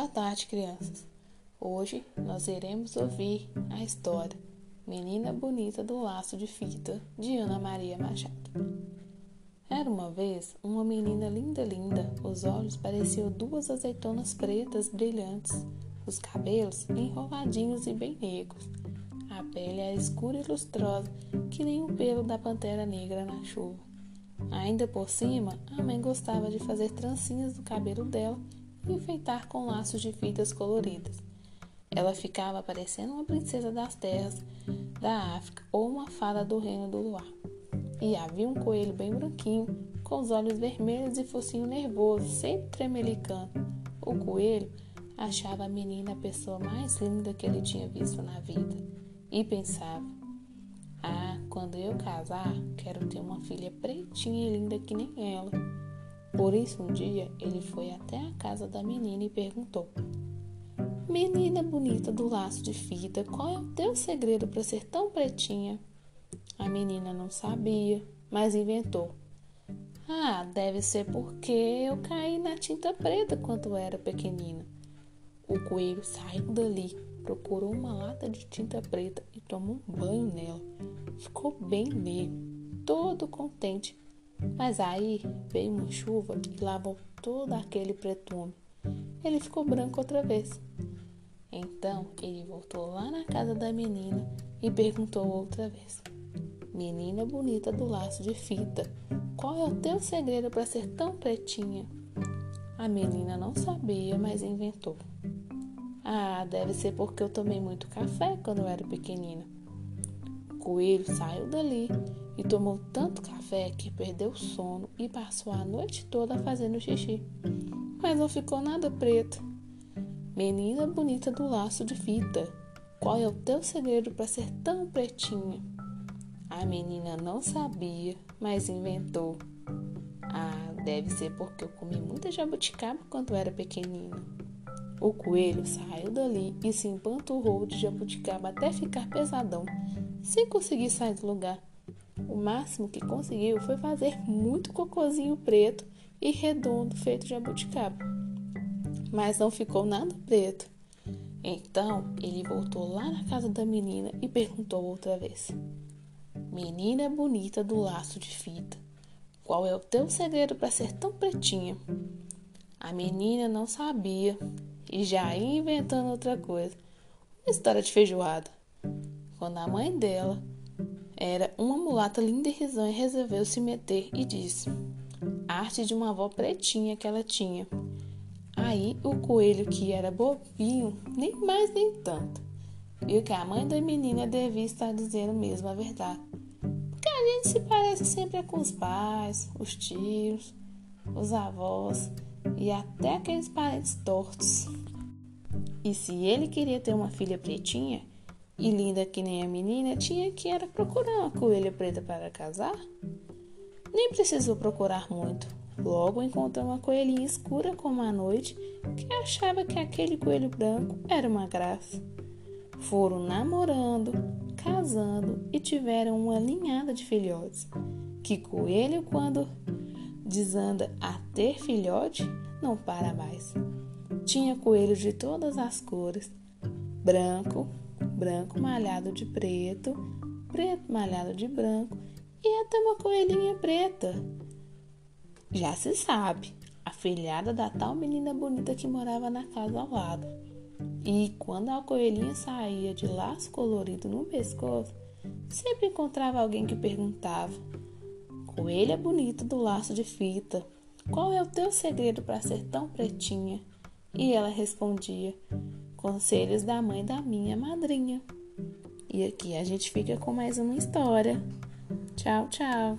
Boa tarde, crianças. Hoje nós iremos ouvir a história Menina Bonita do Laço de Fita, de Ana Maria Machado. Era uma vez uma menina linda, linda. Os olhos pareciam duas azeitonas pretas brilhantes, os cabelos enroladinhos e bem negros. A pele era escura e lustrosa, que nem o pelo da pantera negra na chuva. Ainda por cima, a mãe gostava de fazer trancinhas no cabelo dela e enfeitar com laços de fitas coloridas. Ela ficava parecendo uma princesa das terras da África ou uma fada do reino do luar. E havia um coelho bem branquinho, com os olhos vermelhos e focinho nervoso, sempre tremelicando. O coelho achava a menina a pessoa mais linda que ele tinha visto na vida e pensava: Ah, quando eu casar, quero ter uma filha pretinha e linda que nem ela. Por isso, um dia, ele foi até a casa da menina e perguntou: Menina bonita do laço de fita, qual é o teu segredo para ser tão pretinha? A menina não sabia, mas inventou. Ah, deve ser porque eu caí na tinta preta quando era pequenina. O coelho saiu dali, procurou uma lata de tinta preta e tomou um banho nela. Ficou bem mesmo, todo contente mas aí veio uma chuva e lavou todo aquele pretume. Ele ficou branco outra vez. Então ele voltou lá na casa da menina e perguntou outra vez: Menina bonita do laço de fita, qual é o teu segredo para ser tão pretinha? A menina não sabia, mas inventou. Ah, deve ser porque eu tomei muito café quando eu era pequenina. O coelho saiu dali e tomou tanto café que perdeu o sono e passou a noite toda fazendo xixi. Mas não ficou nada preto. Menina bonita do laço de fita, qual é o teu segredo para ser tão pretinha? A menina não sabia, mas inventou. Ah, deve ser porque eu comi muita jabuticaba quando era pequenina. O coelho saiu dali e se empanturrou de jabuticaba até ficar pesadão, sem conseguir sair do lugar. O máximo que conseguiu foi fazer muito cocôzinho preto e redondo feito de jabuticaba. Mas não ficou nada preto. Então ele voltou lá na casa da menina e perguntou outra vez: Menina bonita do laço de fita, qual é o teu segredo para ser tão pretinha? A menina não sabia e já ia inventando outra coisa. Uma história de feijoada. Quando a mãe dela era uma mulata linda e risonha resolveu se meter e disse: Arte de uma avó pretinha que ela tinha. Aí o coelho, que era bobinho, nem mais nem tanto, viu que a mãe da menina devia estar dizendo mesmo a verdade. Porque a gente se parece sempre com os pais, os tios, os avós e até aqueles parentes tortos. E se ele queria ter uma filha pretinha, e linda que nem a menina, tinha que era procurar uma coelha preta para casar? Nem precisou procurar muito. Logo encontrou uma coelhinha escura como a noite que achava que aquele coelho branco era uma graça. Foram namorando, casando e tiveram uma linhada de filhotes. Que coelho, quando desanda a ter filhote, não para mais. Tinha coelhos de todas as cores: branco, branco malhado de preto, preto malhado de branco e até uma coelhinha preta. Já se sabe, a filhada da tal menina bonita que morava na casa ao lado. E quando a coelhinha saía de laço colorido no pescoço, sempre encontrava alguém que perguntava: Coelha bonita do laço de fita, qual é o teu segredo para ser tão pretinha? E ela respondia: Conselhos da mãe da minha madrinha. E aqui a gente fica com mais uma história. Tchau, tchau.